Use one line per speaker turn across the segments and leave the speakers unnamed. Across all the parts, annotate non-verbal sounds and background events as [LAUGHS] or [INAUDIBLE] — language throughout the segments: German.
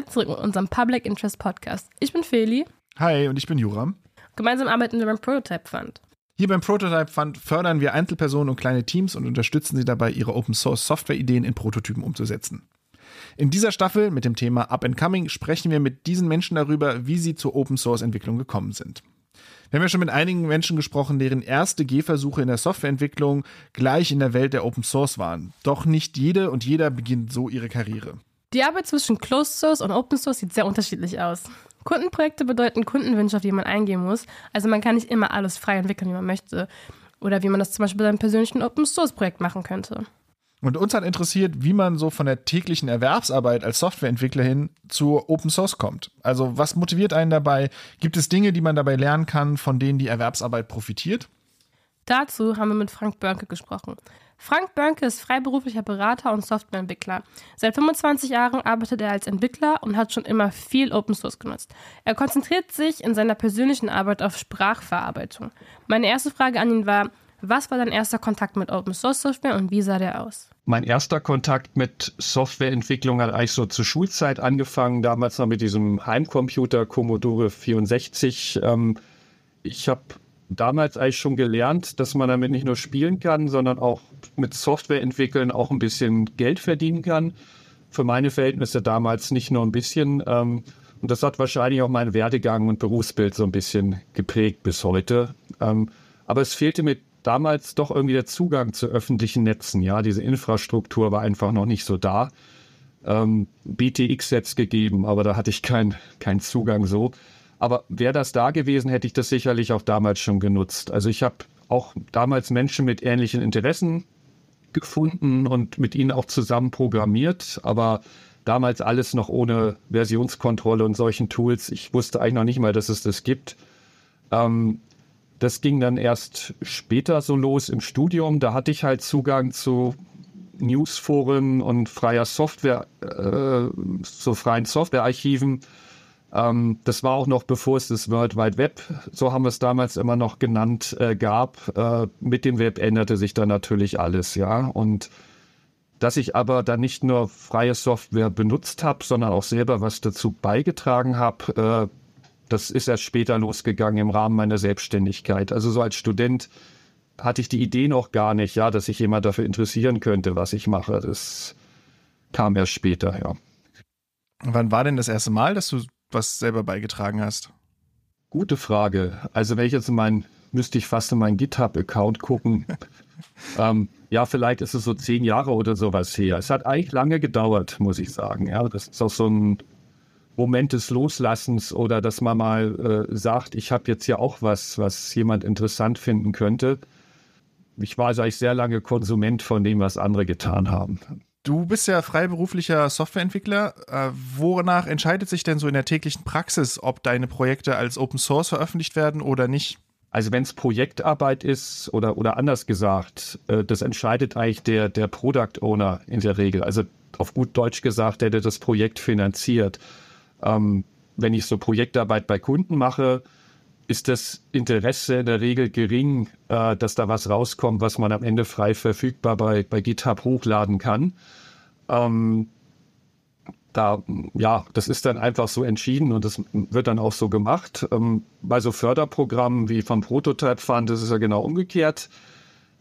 wieder zurück mit unserem Public Interest Podcast. Ich bin Feli.
Hi, und ich bin Juram.
Gemeinsam arbeiten wir beim Prototype Fund.
Hier beim Prototype Fund fördern wir Einzelpersonen und kleine Teams und unterstützen sie dabei, ihre Open Source Software Ideen in Prototypen umzusetzen. In dieser Staffel mit dem Thema Up and Coming sprechen wir mit diesen Menschen darüber, wie sie zur Open Source Entwicklung gekommen sind. Wir haben ja schon mit einigen Menschen gesprochen, deren erste Gehversuche in der Softwareentwicklung gleich in der Welt der Open Source waren. Doch nicht jede und jeder beginnt so ihre Karriere.
Die Arbeit zwischen Closed Source und Open Source sieht sehr unterschiedlich aus. Kundenprojekte bedeuten Kundenwünsche, auf die man eingehen muss. Also man kann nicht immer alles frei entwickeln, wie man möchte. Oder wie man das zum Beispiel bei einem persönlichen Open Source Projekt machen könnte.
Und uns hat interessiert, wie man so von der täglichen Erwerbsarbeit als Softwareentwickler hin zu Open Source kommt. Also was motiviert einen dabei? Gibt es Dinge, die man dabei lernen kann, von denen die Erwerbsarbeit profitiert?
Dazu haben wir mit Frank Börnke gesprochen. Frank Börnke ist freiberuflicher Berater und Softwareentwickler. Seit 25 Jahren arbeitet er als Entwickler und hat schon immer viel Open Source genutzt. Er konzentriert sich in seiner persönlichen Arbeit auf Sprachverarbeitung. Meine erste Frage an ihn war, was war dein erster Kontakt mit Open Source Software und wie sah der aus?
Mein erster Kontakt mit Softwareentwicklung hat eigentlich so zur Schulzeit angefangen, damals noch mit diesem Heimcomputer Commodore 64. Ähm, ich habe damals eigentlich schon gelernt, dass man damit nicht nur spielen kann, sondern auch mit Software entwickeln auch ein bisschen Geld verdienen kann. Für meine Verhältnisse damals nicht nur ein bisschen. Ähm, und das hat wahrscheinlich auch meinen Werdegang und Berufsbild so ein bisschen geprägt bis heute. Ähm, aber es fehlte mir damals doch irgendwie der Zugang zu öffentlichen Netzen. Ja, diese Infrastruktur war einfach noch nicht so da. Ähm, BTX jetzt gegeben, aber da hatte ich keinen kein Zugang so. Aber wäre das da gewesen, hätte ich das sicherlich auch damals schon genutzt. Also ich habe auch damals Menschen mit ähnlichen Interessen gefunden und mit ihnen auch zusammen programmiert, aber damals alles noch ohne Versionskontrolle und solchen Tools. Ich wusste eigentlich noch nicht mal, dass es das gibt. Ähm, das ging dann erst später so los im Studium. Da hatte ich halt Zugang zu Newsforen und freier Software, äh, zu freien Softwarearchiven. Ähm, das war auch noch bevor es das World Wide Web, so haben wir es damals immer noch genannt, äh, gab. Äh, mit dem Web änderte sich dann natürlich alles, ja. Und dass ich aber dann nicht nur freie Software benutzt habe, sondern auch selber was dazu beigetragen habe, äh, das ist erst später losgegangen im Rahmen meiner Selbstständigkeit. Also so als Student hatte ich die Idee noch gar nicht, ja, dass sich jemand dafür interessieren könnte, was ich mache. Das kam erst später, ja.
Wann war denn das erste Mal, dass du was selber beigetragen hast?
Gute Frage. Also wenn ich jetzt in meinen, müsste ich fast in meinen GitHub-Account gucken. [LAUGHS] ähm, ja, vielleicht ist es so zehn Jahre oder sowas her. Es hat eigentlich lange gedauert, muss ich sagen. Ja, das ist auch so ein Moment des Loslassens oder dass man mal äh, sagt, ich habe jetzt ja auch was, was jemand interessant finden könnte. Ich war also eigentlich sehr lange Konsument von dem, was andere getan haben.
Du bist ja freiberuflicher Softwareentwickler. Äh, wonach entscheidet sich denn so in der täglichen Praxis, ob deine Projekte als Open Source veröffentlicht werden oder nicht?
Also wenn es Projektarbeit ist oder, oder anders gesagt, äh, das entscheidet eigentlich der, der Product Owner in der Regel. Also auf gut Deutsch gesagt, der, der das Projekt finanziert. Ähm, wenn ich so Projektarbeit bei Kunden mache, ist das Interesse in der Regel gering, äh, dass da was rauskommt, was man am Ende frei verfügbar bei, bei GitHub hochladen kann. Ähm, da, ja, das ist dann einfach so entschieden und das wird dann auch so gemacht. Ähm, bei so Förderprogrammen wie vom Prototype Fund ist ja genau umgekehrt.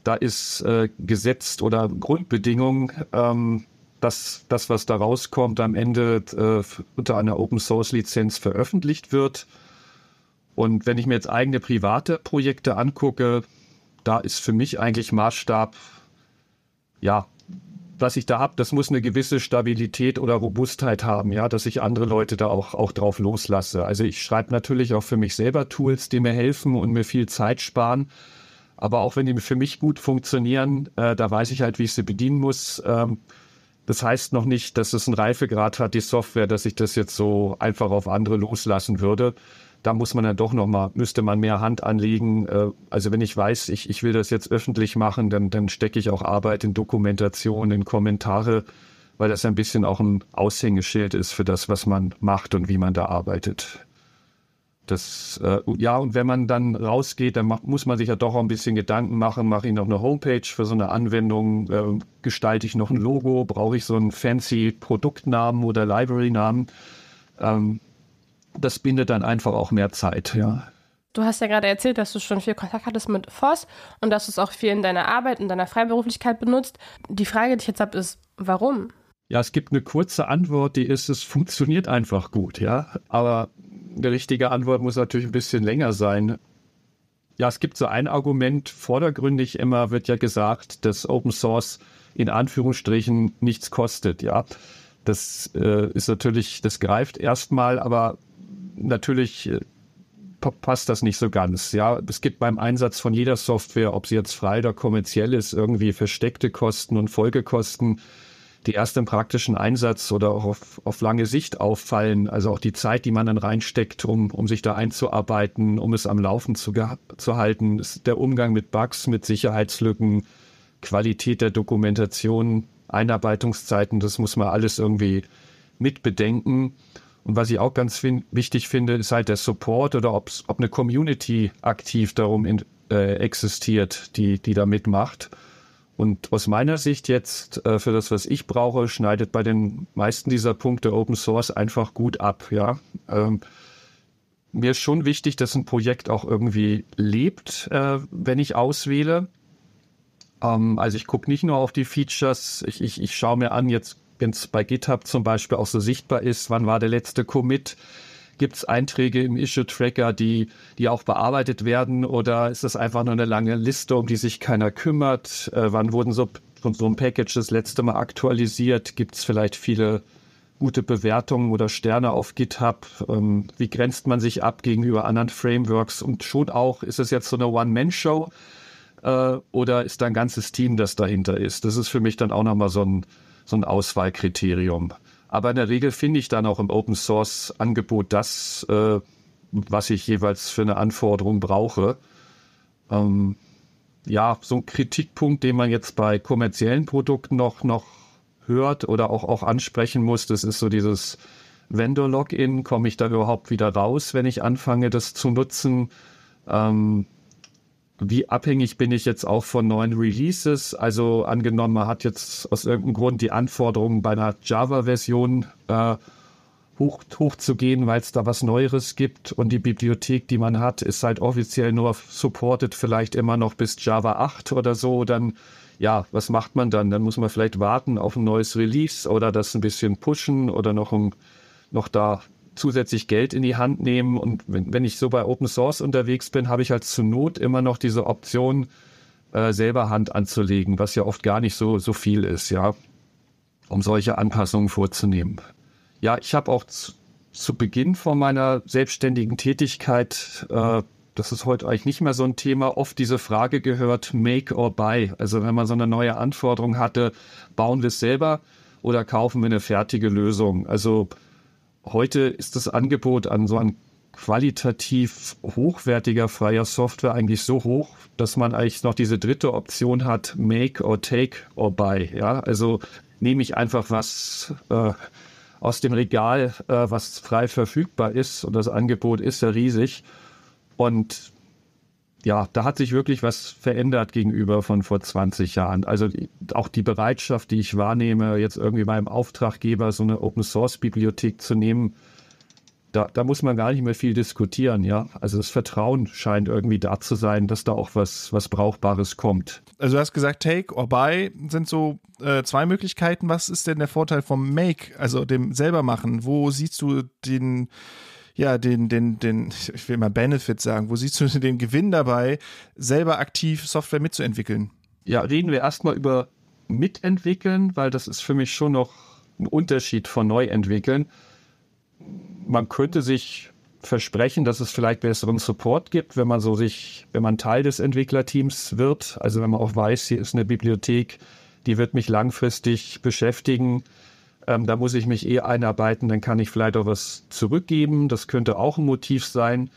Da ist äh, gesetzt oder Grundbedingung, ähm, dass das, was da rauskommt, am Ende äh, unter einer Open Source Lizenz veröffentlicht wird. Und wenn ich mir jetzt eigene private Projekte angucke, da ist für mich eigentlich Maßstab, ja, was ich da habe, das muss eine gewisse Stabilität oder Robustheit haben, ja, dass ich andere Leute da auch, auch drauf loslasse. Also ich schreibe natürlich auch für mich selber Tools, die mir helfen und mir viel Zeit sparen. Aber auch wenn die für mich gut funktionieren, äh, da weiß ich halt, wie ich sie bedienen muss. Ähm, das heißt noch nicht, dass es einen Reifegrad hat, die Software, dass ich das jetzt so einfach auf andere loslassen würde. Da muss man dann doch noch mal, müsste man mehr Hand anlegen. Äh, also wenn ich weiß, ich, ich will das jetzt öffentlich machen, dann, dann stecke ich auch Arbeit in Dokumentation, in Kommentare, weil das ein bisschen auch ein Aushängeschild ist für das, was man macht und wie man da arbeitet. Das, äh, ja, und wenn man dann rausgeht, dann muss man sich ja doch auch ein bisschen Gedanken machen. Mache ich noch eine Homepage für so eine Anwendung? Äh, gestalte ich noch ein Logo? Brauche ich so einen fancy Produktnamen oder Library-Namen? ähm, das bindet dann einfach auch mehr Zeit, ja.
Du hast ja gerade erzählt, dass du schon viel Kontakt hattest mit Voss und dass du es auch viel in deiner Arbeit, in deiner Freiberuflichkeit benutzt. Die Frage, die ich jetzt habe, ist, warum?
Ja, es gibt eine kurze Antwort, die ist, es funktioniert einfach gut, ja. Aber eine richtige Antwort muss natürlich ein bisschen länger sein. Ja, es gibt so ein Argument, vordergründig immer wird ja gesagt, dass Open Source in Anführungsstrichen nichts kostet, ja. Das äh, ist natürlich, das greift erstmal, aber natürlich äh, passt das nicht so ganz. Ja, es gibt beim Einsatz von jeder Software, ob sie jetzt frei oder kommerziell ist, irgendwie versteckte Kosten und Folgekosten, die erst im praktischen Einsatz oder auch auf, auf lange Sicht auffallen. Also auch die Zeit, die man dann reinsteckt, um, um sich da einzuarbeiten, um es am Laufen zu, zu halten, der Umgang mit Bugs, mit Sicherheitslücken, Qualität der Dokumentation, Einarbeitungszeiten, das muss man alles irgendwie mitbedenken. Und was ich auch ganz wichtig finde, ist halt der Support oder ob eine Community aktiv darum in, äh, existiert, die, die da mitmacht. Und aus meiner Sicht jetzt, äh, für das, was ich brauche, schneidet bei den meisten dieser Punkte Open Source einfach gut ab, ja. Ähm, mir ist schon wichtig, dass ein Projekt auch irgendwie lebt, äh, wenn ich auswähle. Ähm, also ich gucke nicht nur auf die Features, ich, ich, ich schaue mir an, jetzt, wenn es bei GitHub zum Beispiel auch so sichtbar ist, wann war der letzte Commit, Gibt es Einträge im Issue-Tracker, die, die auch bearbeitet werden oder ist das einfach nur eine lange Liste, um die sich keiner kümmert? Äh, wann wurden so, so ein Package das letzte Mal aktualisiert? Gibt es vielleicht viele gute Bewertungen oder Sterne auf GitHub? Ähm, wie grenzt man sich ab gegenüber anderen Frameworks? Und schon auch, ist es jetzt so eine One-Man-Show? äh, oder ist da ein ganzes Team, das dahinter ist? Das ist für mich dann auch nochmal so ein, so ein Auswahlkriterium. Aber in der Regel finde ich dann auch im Open Source Angebot das, äh, was ich jeweils für eine Anforderung brauche. Ähm, ja, so ein Kritikpunkt, den man jetzt bei kommerziellen Produkten noch, noch hört oder auch, auch ansprechen muss, das ist so dieses Vendor-Login. Komme ich da überhaupt wieder raus, wenn ich anfange, das zu nutzen? Ähm, wie abhängig bin ich jetzt auch von neuen Releases? Also angenommen, man hat jetzt aus irgendeinem Grund die Anforderungen bei einer Java-Version äh, hoch, hochzugehen, weil es da was Neueres gibt und die Bibliothek, die man hat, ist halt offiziell nur supported vielleicht immer noch bis Java 8 oder so, dann ja, was macht man dann? Dann muss man vielleicht warten auf ein neues Release oder das ein bisschen pushen oder noch, ein, noch da zusätzlich Geld in die Hand nehmen. Und wenn, wenn ich so bei Open Source unterwegs bin, habe ich halt zur Not immer noch diese Option, äh, selber Hand anzulegen, was ja oft gar nicht so, so viel ist, ja, um solche Anpassungen vorzunehmen. Ja, ich habe auch zu, zu, Beginn von meiner selbstständigen Tätigkeit, äh, das ist heute eigentlich nicht mehr so ein Thema, oft diese Frage gehört, make or buy. Also wenn man so eine neue Anforderung hatte, bauen wir es selber oder kaufen wir eine fertige Lösung? Also heute ist das Angebot an so ein qualitativ hochwertiger freier Software eigentlich so hoch, dass man eigentlich noch diese dritte Option hat, make or take or buy. Ja, also nehme ich einfach was äh, aus dem Regal, äh, was frei verfügbar ist und das Angebot ist ja riesig und ja, da hat sich wirklich was verändert gegenüber von vor 20 Jahren. Also auch die Bereitschaft, die ich wahrnehme, jetzt irgendwie meinem Auftraggeber so eine Open Source Bibliothek zu nehmen, da, da muss man gar nicht mehr viel diskutieren, ja. Also das Vertrauen scheint irgendwie da zu sein, dass da auch was, was Brauchbares kommt.
Also du hast gesagt, Take or Buy sind so äh, zwei Möglichkeiten. Was ist denn der Vorteil vom Make, also dem selber machen? Wo siehst du den ja, den, den, den, ich will mal Benefit sagen, wo siehst du [LAUGHS] den Gewinn dabei, selber aktiv Software mitzuentwickeln?
Ja, reden wir erstmal über mitentwickeln, weil das ist für mich schon noch ein Unterschied von neu entwickeln. Man könnte sich versprechen, dass es vielleicht besseren Support gibt, wenn man so sich, wenn man Teil des Entwicklerteams wird. Also wenn man auch weiß, hier ist eine Bibliothek, die wird mich langfristig beschäftigen ähm, da muss ich mich eh einarbeiten, dann kann ich vielleicht auch was zurückgeben. Das könnte auch ein Motiv sein.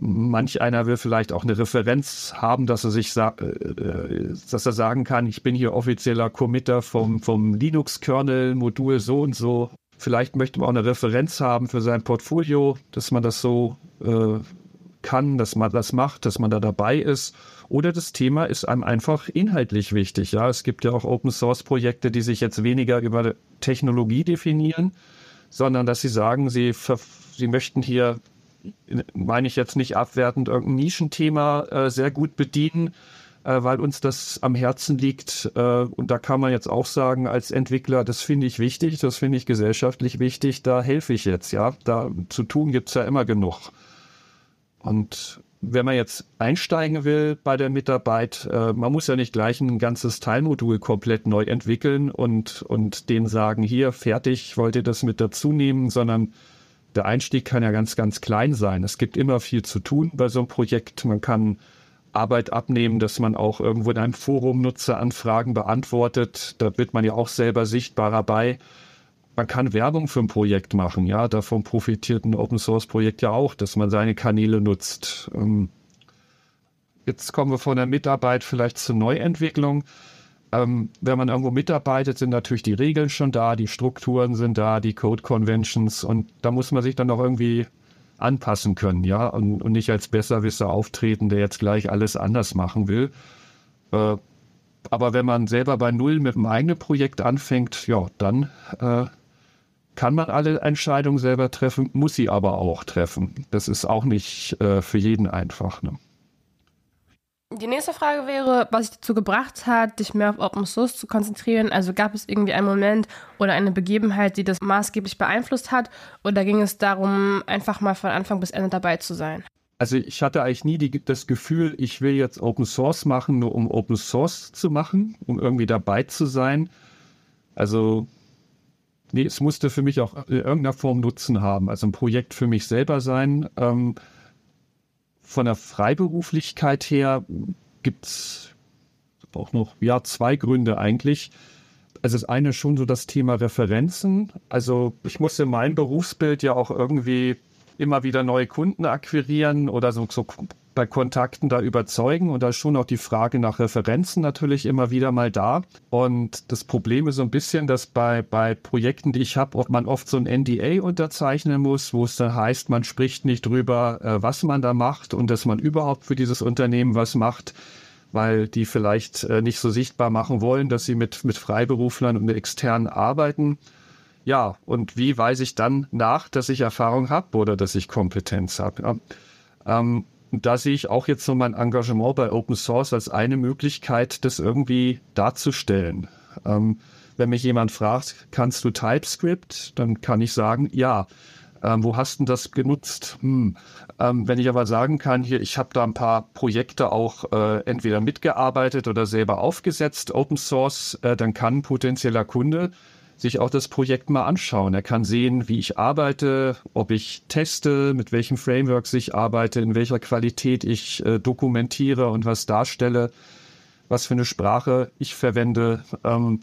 Manch einer will vielleicht auch eine Referenz haben, dass er sich äh, äh, dass er sagen kann, ich bin hier offizieller Committer vom, vom Linux-Kernel-Modul so und so. Vielleicht möchte man auch eine Referenz haben für sein Portfolio, dass man das so äh, kann, dass man das macht, dass man da dabei ist. Oder das Thema ist einem einfach inhaltlich wichtig. Ja, es gibt ja auch Open Source Projekte, die sich jetzt weniger über Technologie definieren, sondern dass sie sagen, sie, sie möchten hier, meine ich jetzt nicht abwertend, irgendein Nischenthema äh, sehr gut bedienen, äh, weil uns das am Herzen liegt. Äh, und da kann man jetzt auch sagen, als Entwickler, das finde ich wichtig, das finde ich gesellschaftlich wichtig, da helfe ich jetzt, ja. Da zu tun gibt es ja immer genug. Und wenn man jetzt einsteigen will bei der Mitarbeit, äh, man muss ja nicht gleich ein ganzes Teilmodul komplett neu entwickeln und, und denen sagen, hier, fertig, wollt ihr das mit dazu nehmen, sondern der Einstieg kann ja ganz, ganz klein sein. Es gibt immer viel zu tun bei so einem Projekt. Man kann Arbeit abnehmen, dass man auch irgendwo in einem Forum Nutzeranfragen beantwortet. Da wird man ja auch selber sichtbarer bei man kann Werbung für ein Projekt machen, ja, davon profitiert ein Open Source Projekt ja auch, dass man seine Kanäle nutzt. Ähm, jetzt kommen wir von der Mitarbeit vielleicht zur Neuentwicklung. Ähm, wenn man irgendwo mitarbeitet, sind natürlich die Regeln schon da, die Strukturen sind da, die Code Conventions und da muss man sich dann auch irgendwie anpassen können, ja, und, und nicht als Besserwisser auftreten, der jetzt gleich alles anders machen will. Äh, aber wenn man selber bei Null mit einem eigenen Projekt anfängt, ja, dann äh, kann man alle Entscheidungen selber treffen, muss sie aber auch treffen. Das ist auch nicht äh, für jeden einfach. Ne?
Die nächste Frage wäre, was dich dazu gebracht hat, dich mehr auf Open Source zu konzentrieren. Also gab es irgendwie einen Moment oder eine Begebenheit, die das maßgeblich beeinflusst hat? Oder ging es darum, einfach mal von Anfang bis Ende dabei zu sein?
Also ich hatte eigentlich nie die, das Gefühl, ich will jetzt Open Source machen, nur um Open Source zu machen, um irgendwie dabei zu sein. Also nee, es musste für mich auch in irgendeiner Form Nutzen haben. Also ein Projekt für mich selber sein. Ähm, von der Freiberuflichkeit her gibt es auch noch ja, zwei Gründe eigentlich. Also das eine schon so das Thema Referenzen. Also ich musste mein Berufsbild ja auch irgendwie immer wieder neue Kunden akquirieren oder so, so bei Kontakten da überzeugen und da ist schon auch die Frage nach Referenzen natürlich immer wieder mal da. Und das Problem ist so ein bisschen, dass bei, bei Projekten, die ich habe, man oft so ein NDA unterzeichnen muss, wo es dann heißt, man spricht nicht drüber, äh, was man da macht und dass man überhaupt für dieses Unternehmen was macht weil die vielleicht äh, nicht so sichtbar machen wollen, dass sie mit, mit Freiberuflern und externen arbeiten. Ja, und wie weise ich dann nach, dass ich Erfahrung habe oder dass ich Kompetenz habe? Ähm, da sehe ich auch jetzt so mein Engagement bei Open Source als eine Möglichkeit, das irgendwie darzustellen. Ähm, wenn mich jemand fragt, kannst du TypeScript, dann kann ich sagen, ja. Ähm, wo hast du das genutzt? Hm. Ähm, wenn ich aber sagen kann, hier, ich habe da ein paar Projekte auch äh, entweder mitgearbeitet oder selber aufgesetzt, Open Source, äh, dann kann ein potenzieller Kunde sich auch das Projekt mal anschauen. Er kann sehen, wie ich arbeite, ob ich teste, mit welchen Frameworks ich arbeite, in welcher Qualität ich äh, dokumentiere und was darstelle, was für eine Sprache ich verwende. Ähm,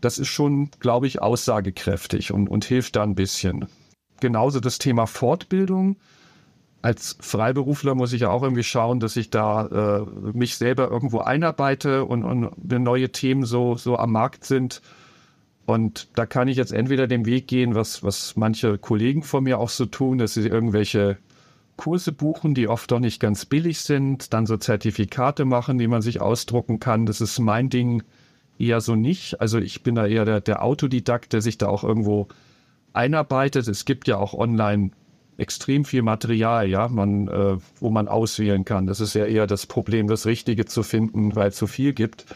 das ist schon, glaube ich, aussagekräftig und, und hilft da ein bisschen. Genauso das Thema Fortbildung. Als Freiberufler muss ich ja auch irgendwie schauen, dass ich da äh, mich selber irgendwo einarbeite und, und wenn neue Themen so, so am Markt sind, und da kann ich jetzt entweder den Weg gehen, was, was manche Kollegen von mir auch so tun, dass sie irgendwelche Kurse buchen, die oft doch nicht ganz billig sind, dann so Zertifikate machen, die man sich ausdrucken kann. Das ist mein Ding eher so nicht. Also ich bin da eher der, der Autodidakt, der sich da auch irgendwo einarbeitet. Es gibt ja auch online extrem viel Material, ja, man, äh, wo man auswählen kann. Das ist ja eher das Problem, das Richtige zu finden, weil es so viel gibt.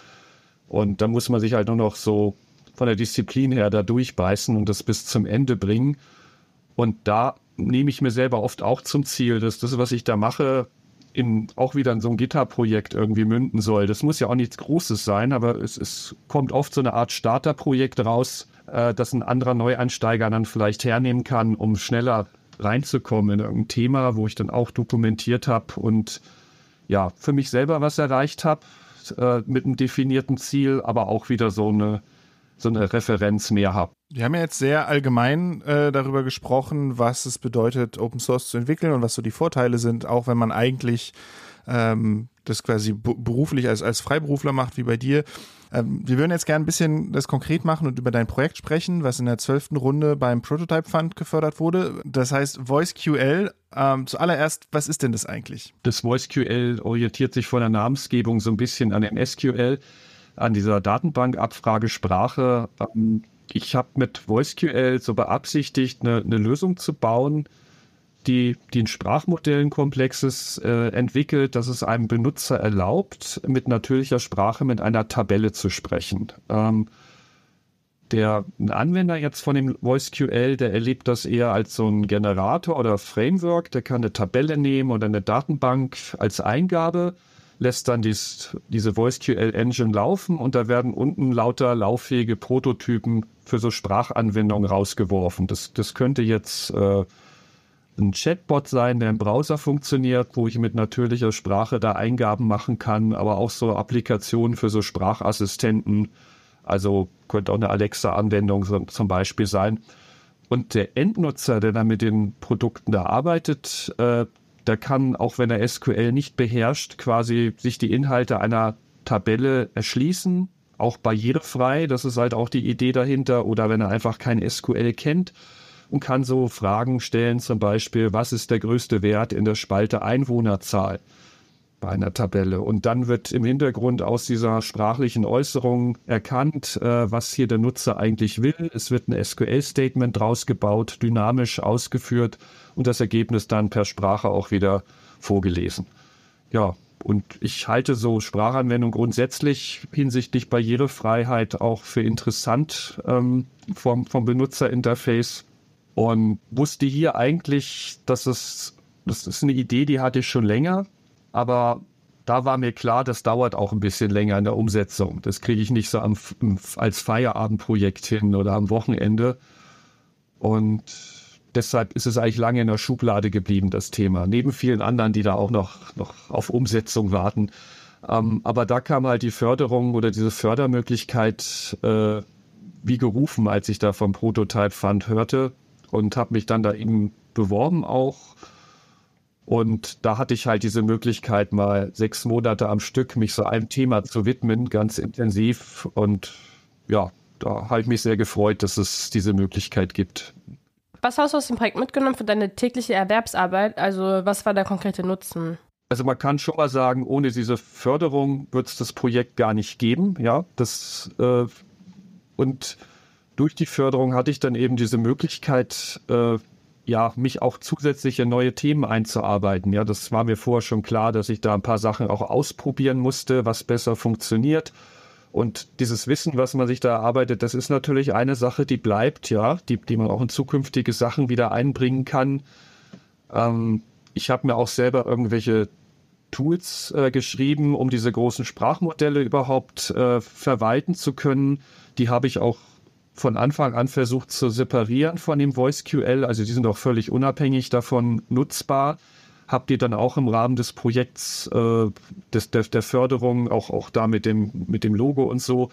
Und da muss man sich halt nur noch so von der Disziplin her da durchbeißen und das bis zum Ende bringen. Und da nehme ich mir selber oft auch zum Ziel, dass das, was ich da mache, in, auch wieder in so ein Gitterprojekt irgendwie münden soll. Das muss ja auch nichts Großes sein, aber es, es kommt oft so eine Art Starterprojekt raus, äh, das ein anderer Neueinsteiger dann vielleicht hernehmen kann, um schneller reinzukommen in irgendein Thema, wo ich dann auch dokumentiert habe und ja, für mich selber was erreicht habe äh, mit einem definierten Ziel, aber auch wieder so eine so eine Referenz mehr habe.
Wir haben ja jetzt sehr allgemein äh, darüber gesprochen, was es bedeutet, Open Source zu entwickeln und was so die Vorteile sind, auch wenn man eigentlich ähm, das quasi beruflich als, als Freiberufler macht, wie bei dir. Ähm, wir würden jetzt gerne ein bisschen das konkret machen und über dein Projekt sprechen, was in der zwölften Runde beim Prototype Fund gefördert wurde. Das heißt VoiceQL. Ähm, zuallererst, was ist denn das eigentlich?
Das VoiceQL orientiert sich von der Namensgebung so ein bisschen an dem SQL an dieser Datenbankabfragesprache. Ähm, ich habe mit VoiceQL so beabsichtigt, eine, eine Lösung zu bauen, die, die ein Sprachmodellenkomplexes äh, entwickelt, das es einem Benutzer erlaubt, mit natürlicher Sprache mit einer Tabelle zu sprechen. Ähm, der Anwender jetzt von dem VoiceQL, der erlebt das eher als so ein Generator oder Framework, der kann eine Tabelle nehmen oder eine Datenbank als Eingabe, lässt dann dies, diese VoiceQL-Engine laufen und da werden unten lauter lauffähige Prototypen für so Sprachanwendungen rausgeworfen. Das, das könnte jetzt äh, ein Chatbot sein, der im Browser funktioniert, wo ich mit natürlicher Sprache da Eingaben machen kann, aber auch so Applikationen für so Sprachassistenten. Also könnte auch eine Alexa-Anwendung zum Beispiel sein. Und der Endnutzer, der dann mit den Produkten da arbeitet, äh, der kann, auch wenn er SQL nicht beherrscht, quasi sich die Inhalte einer Tabelle erschließen, auch barrierefrei. Das ist halt auch die Idee dahinter. Oder wenn er einfach kein SQL kennt, und kann so Fragen stellen, zum Beispiel, was ist der größte Wert in der Spalte Einwohnerzahl bei einer Tabelle? Und dann wird im Hintergrund aus dieser sprachlichen Äußerung erkannt, äh, was hier der Nutzer eigentlich will. Es wird ein SQL-Statement draus gebaut, dynamisch ausgeführt und das Ergebnis dann per Sprache auch wieder vorgelesen. Ja, und ich halte so Sprachanwendung grundsätzlich hinsichtlich Barrierefreiheit auch für interessant ähm, vom, vom Benutzerinterface. Und wusste hier eigentlich, dass es, das ist eine Idee, die hatte ich schon länger, aber da war mir klar, das dauert auch ein bisschen länger in der Umsetzung. Das kriege ich nicht so am, als Feierabendprojekt hin oder am Wochenende. Und deshalb ist es eigentlich lange in der Schublade geblieben, das Thema. Neben vielen anderen, die da auch noch, noch auf Umsetzung warten. Ähm, aber da kam halt die Förderung oder diese Fördermöglichkeit äh, wie gerufen, als ich da vom Prototype Fund hörte und habe mich dann da eben beworben auch. Und da hatte ich halt diese Möglichkeit, mal sechs Monate am Stück mich so einem Thema zu widmen, ganz intensiv. Und ja, da habe ich mich sehr gefreut, dass es diese Möglichkeit gibt.
Was hast du aus dem Projekt mitgenommen für deine tägliche Erwerbsarbeit? Also was war der konkrete Nutzen?
Also man kann schon mal sagen, ohne diese Förderung wird es das Projekt gar nicht geben. Ja, das äh, und durch die Förderung hatte ich dann eben diese Möglichkeit, äh, ja, mich auch zusätzlich in neue Themen einzuarbeiten. Ja, das war mir vorher schon klar, dass ich da ein paar Sachen auch ausprobieren musste, was besser funktioniert. Und dieses Wissen, was man sich da erarbeitet, das ist natürlich eine Sache, die bleibt, ja, die, die man auch in zukünftige Sachen wieder einbringen kann. Ähm, ich habe mir auch selber irgendwelche Tools äh, geschrieben, um diese großen Sprachmodelle überhaupt äh, verwalten zu können. Die habe ich auch von Anfang an versucht zu separieren von dem VoiceQL. Also die sind auch völlig unabhängig davon nutzbar. Habt ihr dann auch im Rahmen des Projekts äh, des, der, der Förderung, auch, auch da mit dem, mit dem Logo und so,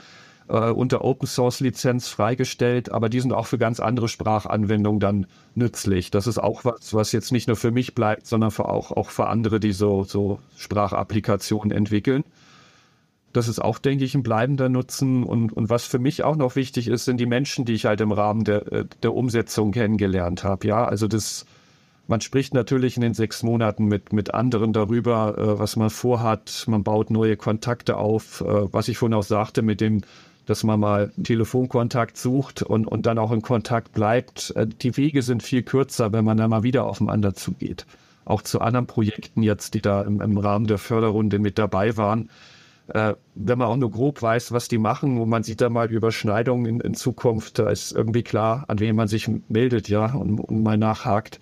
äh, unter Open Source Lizenz freigestellt, aber die sind auch für ganz andere Sprachanwendungen dann nützlich. Das ist auch was, was jetzt nicht nur für mich bleibt, sondern für auch, auch für andere, die so, so Sprachapplikationen entwickeln. Das ist auch, denke ich, ein bleibender Nutzen. Und, und was für mich auch noch wichtig ist, sind die Menschen, die ich halt im Rahmen der, äh, der Umsetzung kennengelernt habe. Ja, also das, man spricht natürlich in den sechs Monaten mit, mit anderen darüber, äh, was man vorhat. Man baut neue Kontakte auf. Äh, was ich vorhin auch sagte, mit dem, dass man mal Telefonkontakt sucht und, und dann auch in Kontakt bleibt. Äh, die Wege sind viel kürzer, wenn man dann mal wieder aufeinander zugeht. Auch zu anderen Projekten jetzt, die da im, im Rahmen der Förderrunde mit dabei waren äh, wenn man auch nur grob weiß, was die machen und man sieht da mal Überschneidungen in, in Zukunft, da ist irgendwie klar, an wen man sich meldet, ja, und, und mal nachhakt.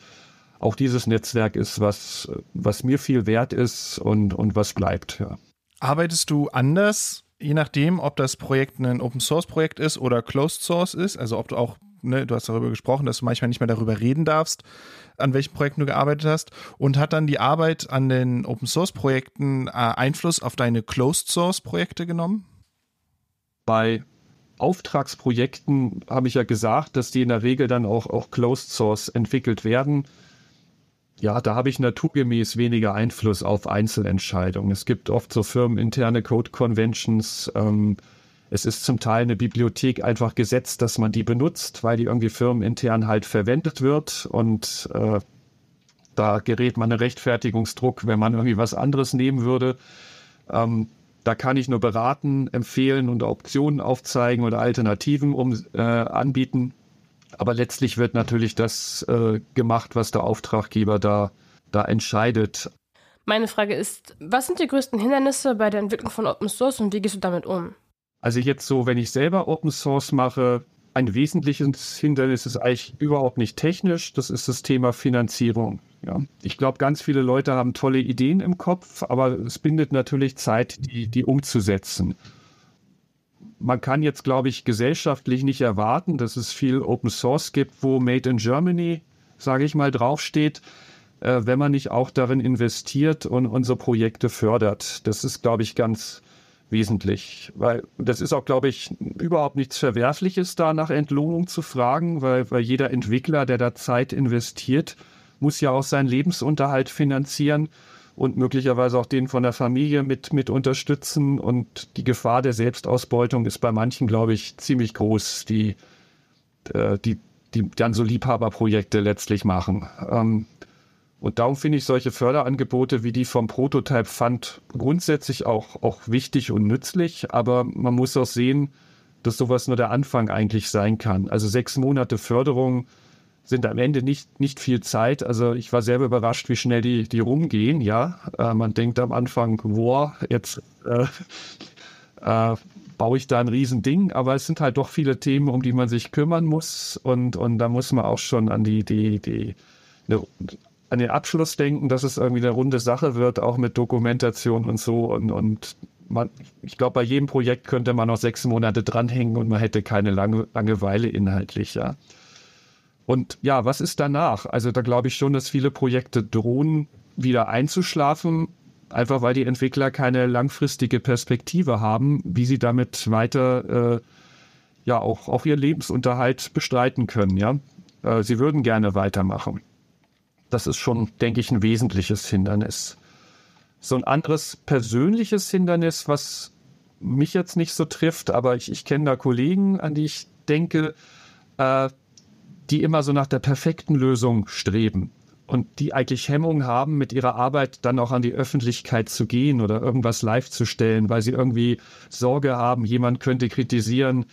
Auch dieses Netzwerk ist was, was mir viel wert ist und, und was bleibt, ja.
Arbeitest du anders, je nachdem, ob das Projekt ein Open Source Projekt ist oder Closed Source ist? Also ob du auch, ne, du hast darüber gesprochen, dass du manchmal nicht mehr darüber reden darfst an welchen Projekten du gearbeitet hast und hat dann die Arbeit an den Open Source Projekten äh, Einfluss auf deine Closed Source Projekte genommen?
Bei Auftragsprojekten habe ich ja gesagt, dass die in der Regel dann auch, auch Closed Source entwickelt werden. Ja, da habe ich naturgemäß weniger Einfluss auf Einzelentscheidungen. Es gibt oft so firmeninterne Code Conventions, ähm, es ist zum Teil eine Bibliothek einfach gesetzt, dass man die benutzt, weil die irgendwie firmenintern halt verwendet wird und äh, da gerät man einen Rechtfertigungsdruck, wenn man irgendwie was anderes nehmen würde. Ähm, da kann ich nur beraten, empfehlen und Optionen aufzeigen oder Alternativen um, äh, anbieten. Aber letztlich wird natürlich das äh, gemacht, was der Auftraggeber da, da entscheidet.
Meine Frage ist, was sind die größten Hindernisse bei der Entwicklung von Open Source und wie gehst du damit um?
Also jetzt so, wenn ich selber Open Source mache, ein wesentliches Hindernis ist eigentlich überhaupt nicht technisch, das ist das Thema Finanzierung. Ja. Ich glaube, ganz viele Leute haben tolle Ideen im Kopf, aber es bindet natürlich Zeit, die, die umzusetzen. Man kann jetzt, glaube ich, gesellschaftlich nicht erwarten, dass es viel Open Source gibt, wo Made in Germany, sage ich mal, draufsteht, äh, wenn man nicht auch darin investiert und unsere Projekte fördert. Das ist, glaube ich, ganz wesentlich, weil das ist auch, glaube ich, überhaupt nichts Verwerfliches, da nach Entlohnung zu fragen, weil, weil jeder Entwickler, der da Zeit investiert, muss ja auch seinen Lebensunterhalt finanzieren und möglicherweise auch den von der Familie mit, mit unterstützen. Und die Gefahr der Selbstausbeutung ist bei manchen, glaube ich, ziemlich groß, die, äh, die, die dann so Liebhaberprojekte letztlich machen. Ähm, und darum finde ich solche Förderangebote wie die vom Prototype Fund grundsätzlich auch, auch wichtig und nützlich. Aber man muss auch sehen, dass sowas nur der Anfang eigentlich sein kann. Also sechs Monate Förderung sind am Ende nicht, nicht viel Zeit. Also ich war selber überrascht, wie schnell die, die rumgehen. Ja, äh, man denkt am Anfang, wow, jetzt äh, [LAUGHS] äh, baue ich da ein Riesending, aber es sind halt doch viele Themen, um die man sich kümmern muss. Und, und da muss man auch schon an die, die, die, eine, an den Abschluss denken, dass es irgendwie eine runde Sache wird, auch mit Dokumentation und so. Und, und man, ich glaube, bei jedem Projekt könnte man noch sechs Monate dranhängen und man hätte keine Lange, Langeweile inhaltlich, ja. Und ja, was ist danach? Also da glaube ich schon, dass viele Projekte drohen, wieder einzuschlafen, einfach weil die Entwickler keine langfristige Perspektive haben, wie sie damit weiter äh, ja auch, auch ihren Lebensunterhalt bestreiten können. Ja, äh, sie würden gerne weitermachen. Das ist schon, denke ich, ein wesentliches Hindernis. So ein anderes persönliches Hindernis, was mich jetzt nicht so trifft, aber ich, ich kenne da Kollegen, an die ich denke, äh, die immer so nach der perfekten Lösung streben und die eigentlich Hemmung haben, mit ihrer Arbeit dann auch an die Öffentlichkeit zu gehen oder irgendwas live zu stellen, weil sie irgendwie Sorge haben, jemand könnte kritisieren,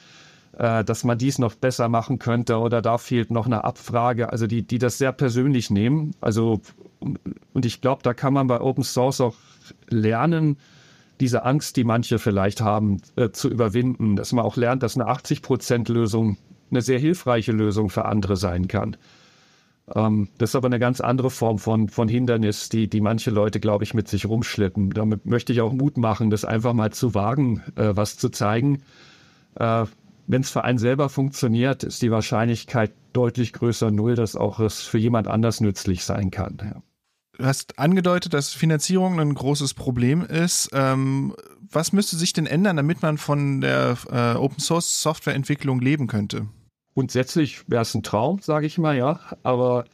äh, dass man dies noch besser machen könnte oder da fehlt noch eine Abfrage, also die, die das sehr persönlich nehmen. Also, und ich glaube, da kann man bei Open Source auch lernen, diese Angst, die manche vielleicht haben, äh, zu überwinden, dass man auch lernt, dass eine 80-Prozent-Lösung eine sehr hilfreiche Lösung für andere sein kann. Ähm, das ist aber eine ganz andere Form von, von Hindernis, die, die manche Leute, glaube ich, mit sich rumschleppen. Damit möchte ich auch Mut machen, das einfach mal zu wagen, äh, was zu zeigen. Äh, Wenn es für einen selber funktioniert, ist die Wahrscheinlichkeit deutlich größer null, dass auch es für jemand anders nützlich sein kann. Ja.
Du hast angedeutet, dass Finanzierung ein großes Problem ist. Ähm, was müsste sich denn ändern, damit man von der äh, Open Source Softwareentwicklung leben könnte?
Grundsätzlich wäre es ein Traum, sage ich mal, ja. Aber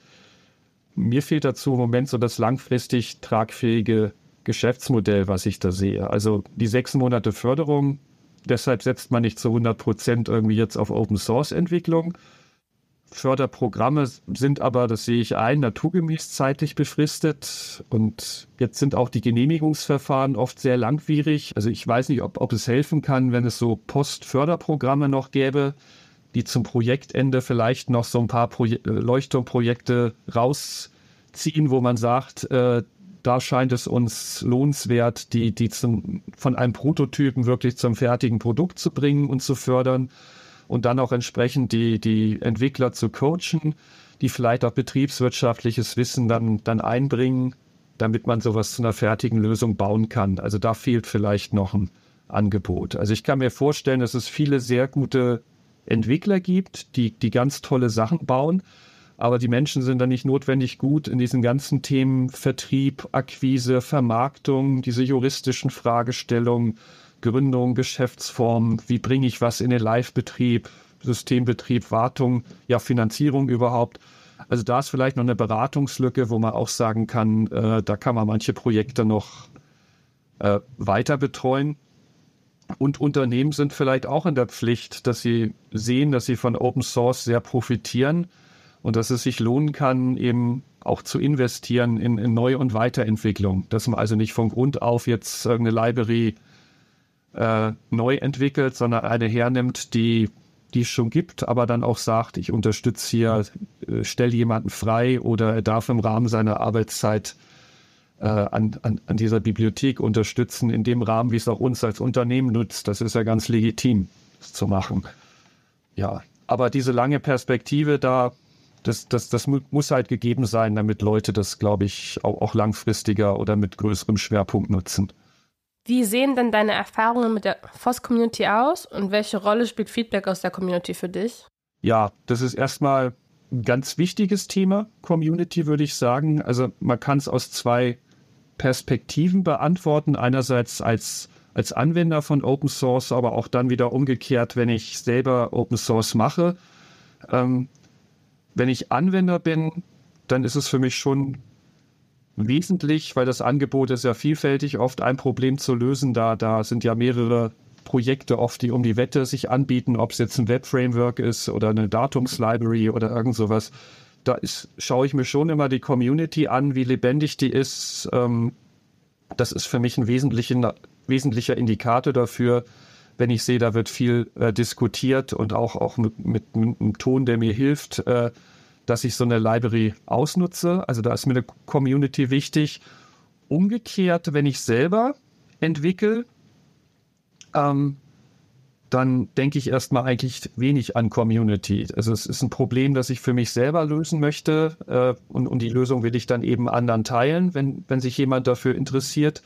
mir fehlt dazu im Moment so das langfristig tragfähige Geschäftsmodell, was ich da sehe. Also die sechs Monate Förderung, deshalb setzt man nicht zu 100 Prozent irgendwie jetzt auf Open Source Entwicklung. Förderprogramme sind aber, das sehe ich ein, naturgemäß zeitlich befristet. Und jetzt sind auch die Genehmigungsverfahren oft sehr langwierig. Also ich weiß nicht, ob, ob es helfen kann, wenn es so Postförderprogramme noch gäbe, die zum Projektende vielleicht noch so ein paar Proje äh, Leuchtturmprojekte rausziehen, wo man sagt, äh, da scheint es uns lohnenswert, die, die zum, von einem Prototypen wirklich zum fertigen Produkt zu bringen und zu fördern und dann auch entsprechend die, die Entwickler zu coachen, die vielleicht auch betriebswirtschaftliches Wissen dann, dann einbringen, damit man sowas zu einer fertigen Lösung bauen kann. Also da fehlt vielleicht noch ein Angebot. Also ich kann mir vorstellen, dass es viele sehr gute Entwickler gibt, die, die ganz tolle Sachen bauen. Aber die Menschen sind dann nicht notwendig gut in diesen ganzen Themen Vertrieb, Akquise, Vermarktung, diese juristischen Fragestellungen, Gründung, Geschäftsform, wie bringe ich was in den Live-Betrieb, Systembetrieb, Wartung, ja, Finanzierung überhaupt. Also da ist vielleicht noch eine Beratungslücke, wo man auch sagen kann, äh, da kann man manche Projekte noch äh, weiter betreuen. Und Unternehmen sind vielleicht auch in der Pflicht, dass sie sehen, dass sie von Open Source sehr profitieren und dass es sich lohnen kann, eben auch zu investieren in, in Neu- und Weiterentwicklung. Dass man also nicht von Grund auf jetzt irgendeine Library äh, neu entwickelt, sondern eine hernimmt, die die es schon gibt, aber dann auch sagt, ich unterstütze hier, äh, stelle jemanden frei oder er darf im Rahmen seiner Arbeitszeit an, an, an dieser Bibliothek unterstützen, in dem Rahmen, wie es auch uns als Unternehmen nutzt. Das ist ja ganz legitim, das zu machen. Ja, aber diese lange Perspektive da, das, das, das muss halt gegeben sein, damit Leute das, glaube ich, auch, auch langfristiger oder mit größerem Schwerpunkt nutzen.
Wie sehen denn deine Erfahrungen mit der FOSS-Community aus und welche Rolle spielt Feedback aus der Community für dich?
Ja, das ist erstmal ein ganz wichtiges Thema, Community, würde ich sagen. Also man kann es aus zwei Perspektiven beantworten. Einerseits als, als Anwender von Open Source, aber auch dann wieder umgekehrt, wenn ich selber Open Source mache. Ähm, wenn ich Anwender bin, dann ist es für mich schon wesentlich, weil das Angebot ist ja vielfältig, oft ein Problem zu lösen. Da, da sind ja mehrere Projekte oft, die um die Wette sich anbieten, ob es jetzt ein Web-Framework ist oder eine Datumslibrary oder irgend sowas. Da ist, schaue ich mir schon immer die Community an, wie lebendig die ist. Ähm, das ist für mich ein wesentlicher, wesentlicher Indikator dafür, wenn ich sehe, da wird viel äh, diskutiert und auch, auch mit, mit, mit, einem Ton, der mir hilft, äh, dass ich so eine Library ausnutze. Also da ist mir eine Community wichtig. Umgekehrt, wenn ich selber entwickle, ähm, dann denke ich erstmal eigentlich wenig an Community. Also es ist ein Problem, das ich für mich selber lösen möchte äh, und, und die Lösung will ich dann eben anderen teilen, wenn, wenn sich jemand dafür interessiert.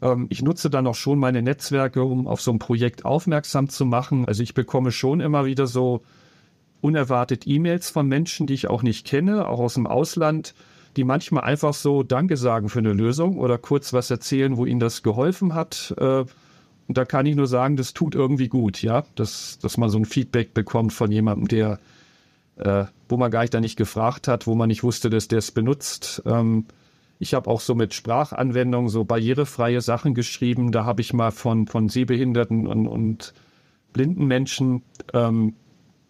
Ähm, ich nutze dann auch schon meine Netzwerke, um auf so ein Projekt aufmerksam zu machen. Also ich bekomme schon immer wieder so unerwartet E-Mails von Menschen, die ich auch nicht kenne, auch aus dem Ausland, die manchmal einfach so Danke sagen für eine Lösung oder kurz was erzählen, wo ihnen das geholfen hat. Äh, und da kann ich nur sagen, das tut irgendwie gut, ja, dass, dass man so ein Feedback bekommt von jemandem, der, äh, wo man gar nicht da nicht gefragt hat, wo man nicht wusste, dass der es benutzt. Ähm, ich habe auch so mit Sprachanwendungen so barrierefreie Sachen geschrieben. Da habe ich mal von, von Sehbehinderten und, und blinden Menschen ähm,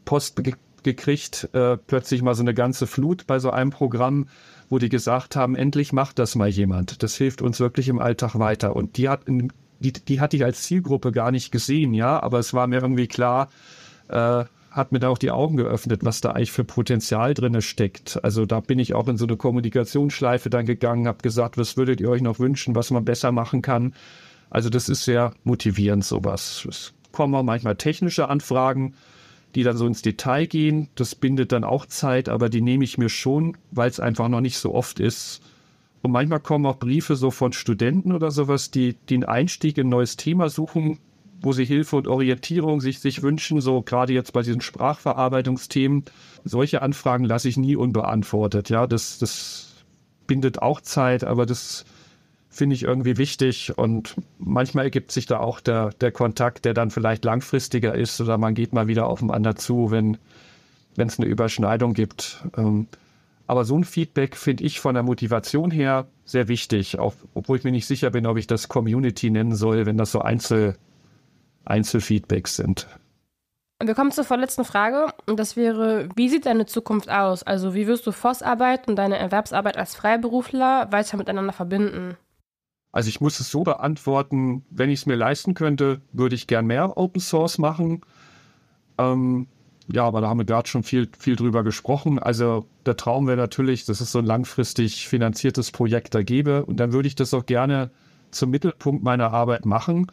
Post ge gekriegt, äh, plötzlich mal so eine ganze Flut bei so einem Programm, wo die gesagt haben, endlich macht das mal jemand. Das hilft uns wirklich im Alltag weiter. Und die hat, die, die hatte ich als Zielgruppe gar nicht gesehen, ja, aber es war mir irgendwie klar, äh, hat mir da auch die Augen geöffnet, was da eigentlich für Potenzial drin steckt. Also da bin ich auch in so eine Kommunikationsschleife dann gegangen, habe gesagt, was würdet ihr euch noch wünschen, was man besser machen kann. Also das ist sehr motivierend sowas. Es kommen auch manchmal technische Anfragen, die dann so ins Detail gehen. Das bindet dann auch Zeit, aber die nehme ich mir schon, weil es einfach noch nicht so oft ist. Und manchmal kommen auch Briefe so von Studenten oder sowas, die, die einen Einstieg in ein neues Thema suchen, wo sie Hilfe und Orientierung sich, sich wünschen, so gerade jetzt bei diesen Sprachverarbeitungsthemen. Solche Anfragen lasse ich nie unbeantwortet. Ja, das, das bindet auch Zeit, aber das finde ich irgendwie wichtig und manchmal ergibt sich da auch der, der Kontakt, der dann vielleicht langfristiger ist oder man geht mal wieder aufeinander zu, wenn wenn es eine Überschneidung gibt. Ähm, aber so ein Feedback finde ich von der Motivation her sehr wichtig, auch, obwohl ich mir nicht sicher bin, ob ich das Community nennen soll, wenn das so Einzel, Einzelfeedbacks sind.
Wir kommen zur vorletzten Frage und das wäre, wie sieht deine Zukunft aus? Also wie wirst du Voss-Arbeit und deine Erwerbsarbeit als Freiberufler weiter miteinander verbinden?
Also ich muss es so beantworten, wenn ich es mir leisten könnte, würde ich gern mehr Open Source machen. Ähm, ja, aber da haben wir gerade schon viel, viel drüber gesprochen. Also der Traum wäre natürlich, dass es so ein langfristig finanziertes Projekt da gäbe. Und dann würde ich das auch gerne zum Mittelpunkt meiner Arbeit machen.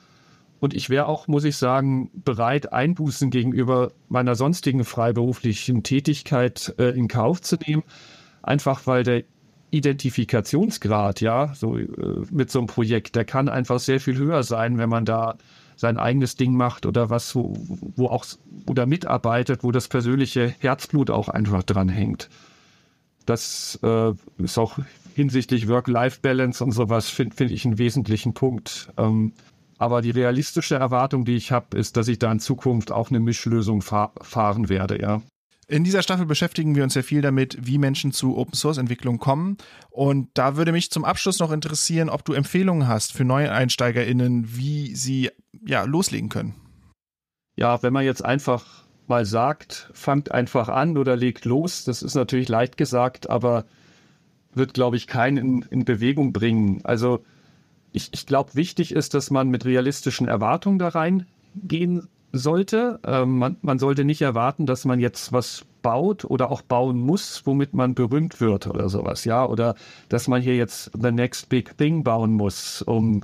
Und ich wäre auch, muss ich sagen, bereit, Einbußen gegenüber meiner sonstigen freiberuflichen Tätigkeit äh, in Kauf zu nehmen. Einfach weil der Identifikationsgrad, ja, so äh, mit so einem Projekt, der kann einfach sehr viel höher sein, wenn man da sein eigenes Ding macht oder was, wo, wo auch oder mitarbeitet, wo das persönliche Herzblut auch einfach dran hängt. Das äh, ist auch hinsichtlich Work-Life-Balance und sowas, finde find ich einen wesentlichen Punkt. Ähm, aber die realistische Erwartung, die ich habe, ist, dass ich da in Zukunft auch eine Mischlösung fahr fahren werde, ja.
In dieser Staffel beschäftigen wir uns ja viel damit, wie Menschen zu Open Source Entwicklung kommen. Und da würde mich zum Abschluss noch interessieren, ob du Empfehlungen hast für NeueinsteigerInnen, wie sie ja loslegen können.
Ja, wenn man jetzt einfach mal sagt, fangt einfach an oder legt los, das ist natürlich leicht gesagt, aber wird, glaube ich, keinen in, in Bewegung bringen. Also ich, ich glaube, wichtig ist, dass man mit realistischen Erwartungen da reingehen sollte. Ähm, man, man sollte nicht erwarten, dass man jetzt was baut oder auch bauen muss, womit man berühmt wird oder sowas, ja, oder dass man hier jetzt the next big thing bauen muss, um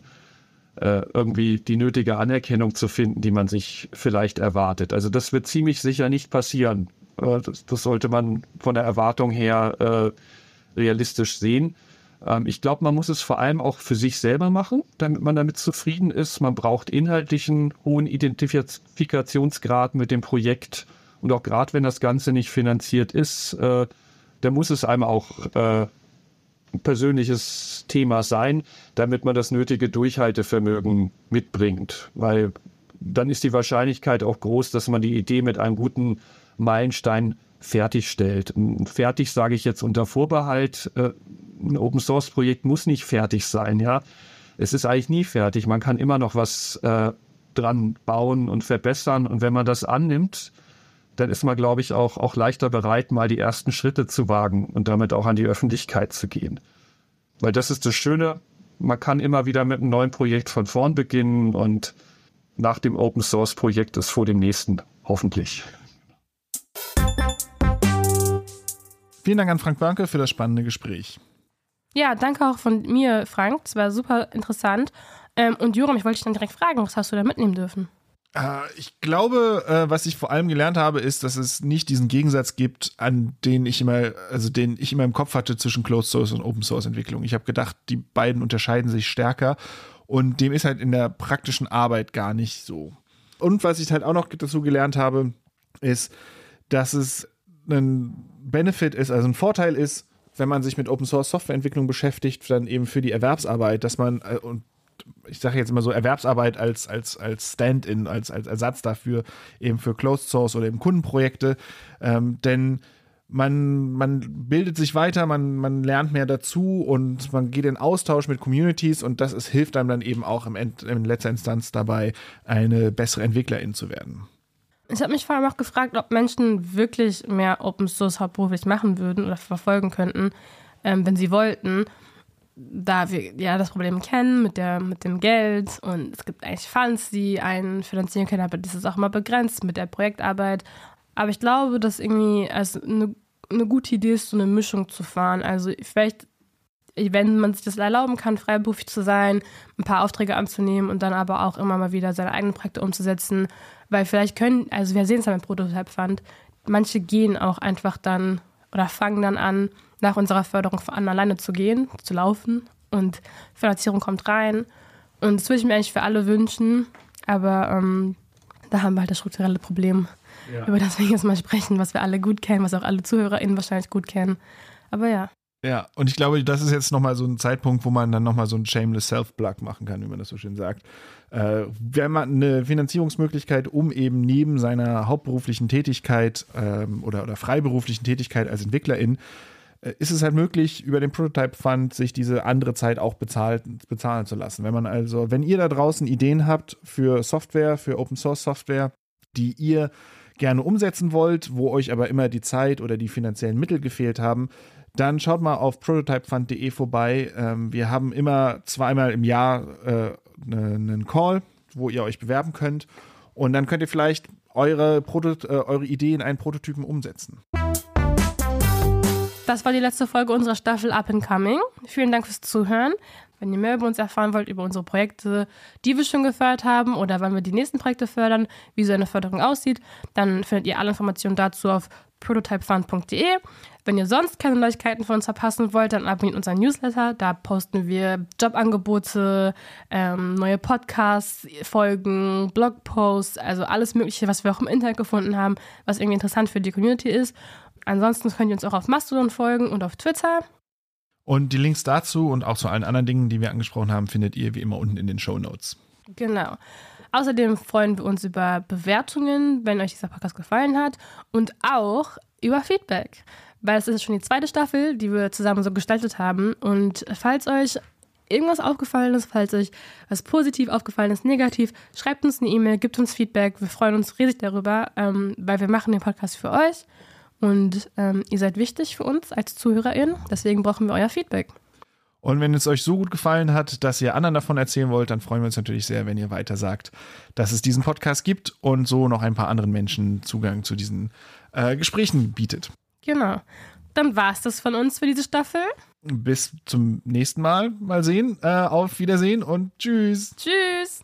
äh, irgendwie die nötige Anerkennung zu finden, die man sich vielleicht erwartet. Also das wird ziemlich sicher nicht passieren. Äh, das, das, sollte man von der Erwartung her äh, realistisch sehen. Ähm, ich glaube, man muss es vor allem auch für sich selber machen, damit man damit zufrieden ist. Man braucht inhaltlichen hohen Identifikationsgrad mit dem Projekt und auch gerade wenn das Ganze nicht finanziert ist, äh, da muss es einem auch äh, ein persönliches Thema sein, damit man das nötige Durchhaltevermögen mitbringt. Weil dann ist die Wahrscheinlichkeit auch groß, dass man die Idee mit einem guten Meilenstein fertigstellt. Fertig sage ich jetzt unter Vorbehalt. Äh, ein Open Source Projekt muss nicht fertig sein, ja. Es ist eigentlich nie fertig. Man kann immer noch was äh, dran bauen und verbessern. Und wenn man das annimmt, dann ist man, glaube ich, auch, auch leichter bereit, mal die ersten Schritte zu wagen und damit auch an die Öffentlichkeit zu gehen. Weil das ist das Schöne, man kann immer wieder mit einem neuen Projekt von vorn beginnen und nach dem Open Source Projekt ist vor dem nächsten, hoffentlich.
Vielen Dank an Frank Börnke für das spannende Gespräch.
Ja, danke auch von mir, Frank. Es war super interessant. Ähm, und Joram, ich wollte dich dann direkt fragen, was hast du da mitnehmen dürfen?
Äh, ich glaube, äh, was ich vor allem gelernt habe, ist, dass es nicht diesen Gegensatz gibt, an den ich immer, also den ich immer im Kopf hatte zwischen Closed Source und Open Source Entwicklung. Ich habe gedacht, die beiden unterscheiden sich stärker und dem ist halt in der praktischen Arbeit gar nicht so. Und was ich halt auch noch dazu gelernt habe, ist, dass es ein Benefit ist, also ein Vorteil ist, wenn man sich mit Open Source Softwareentwicklung beschäftigt, dann eben für die Erwerbsarbeit, dass man, äh, und ich sage jetzt immer so Erwerbsarbeit als, als, als Stand-in, als, als Ersatz dafür, eben für Closed Source oder eben Kundenprojekte. Ähm, denn man, man bildet sich weiter, man, man lernt mehr dazu und man geht in Austausch mit Communities und das ist, hilft einem dann eben auch im End, in letzter Instanz dabei, eine bessere Entwicklerin zu werden.
Ich habe mich vor allem auch gefragt, ob Menschen wirklich mehr Open Source hauptberuflich machen würden oder verfolgen könnten, ähm, wenn sie wollten da wir ja das Problem kennen mit, der, mit dem Geld und es gibt eigentlich Funds, die einen finanzieren können, aber das ist auch immer begrenzt mit der Projektarbeit. Aber ich glaube, dass irgendwie als eine, eine gute Idee ist, so eine Mischung zu fahren. Also vielleicht, wenn man sich das erlauben kann, freiberuflich zu sein, ein paar Aufträge anzunehmen und dann aber auch immer mal wieder seine eigenen Projekte umzusetzen. Weil vielleicht können, also wir sehen es ja beim Prototype Fund, manche gehen auch einfach dann oder fangen dann an, nach unserer Förderung an alleine zu gehen, zu laufen und Finanzierung kommt rein. Und das würde ich mir eigentlich für alle wünschen, aber ähm, da haben wir halt das strukturelle Problem, ja. über das wir jetzt mal sprechen, was wir alle gut kennen, was auch alle ZuhörerInnen wahrscheinlich gut kennen. Aber ja.
Ja, und ich glaube, das ist jetzt nochmal so ein Zeitpunkt, wo man dann nochmal so ein shameless Self-Plug machen kann, wie man das so schön sagt. Äh, wenn man eine Finanzierungsmöglichkeit, um eben neben seiner hauptberuflichen Tätigkeit ähm, oder, oder freiberuflichen Tätigkeit als Entwicklerin äh, ist es halt möglich, über den Prototype Fund sich diese andere Zeit auch bezahlt, bezahlen zu lassen. Wenn man also, wenn ihr da draußen Ideen habt für Software, für Open Source Software, die ihr gerne umsetzen wollt, wo euch aber immer die Zeit oder die finanziellen Mittel gefehlt haben, dann schaut mal auf prototypefund.de vorbei. Ähm, wir haben immer zweimal im Jahr äh, einen Call, wo ihr euch bewerben könnt. Und dann könnt ihr vielleicht eure, Proto äh, eure Idee in einen Prototypen umsetzen.
Das war die letzte Folge unserer Staffel Up and Coming. Vielen Dank fürs Zuhören. Wenn ihr mehr über uns erfahren wollt, über unsere Projekte, die wir schon gefördert haben oder wann wir die nächsten Projekte fördern, wie so eine Förderung aussieht, dann findet ihr alle Informationen dazu auf prototypefund.de. Wenn ihr sonst keine Neuigkeiten von uns verpassen wollt, dann abonniert unseren Newsletter. Da posten wir Jobangebote, ähm, neue Podcasts, Folgen, Blogposts, also alles Mögliche, was wir auch im Internet gefunden haben, was irgendwie interessant für die Community ist. Ansonsten könnt ihr uns auch auf Mastodon folgen und auf Twitter.
Und die Links dazu und auch zu allen anderen Dingen, die wir angesprochen haben, findet ihr wie immer unten in den Show Notes.
Genau. Außerdem freuen wir uns über Bewertungen, wenn euch dieser Podcast gefallen hat und auch über Feedback, weil es ist schon die zweite Staffel, die wir zusammen so gestaltet haben und falls euch irgendwas aufgefallen ist, falls euch was positiv aufgefallen ist, negativ, schreibt uns eine E-Mail, gibt uns Feedback. Wir freuen uns riesig darüber, ähm, weil wir machen den Podcast für euch und ähm, ihr seid wichtig für uns als ZuhörerInnen, deswegen brauchen wir euer Feedback.
Und wenn es euch so gut gefallen hat, dass ihr anderen davon erzählen wollt, dann freuen wir uns natürlich sehr, wenn ihr weiter sagt, dass es diesen Podcast gibt und so noch ein paar anderen Menschen Zugang zu diesen äh, Gesprächen bietet.
Genau. Dann war es das von uns für diese Staffel.
Bis zum nächsten Mal. Mal sehen. Äh, auf Wiedersehen und tschüss.
Tschüss.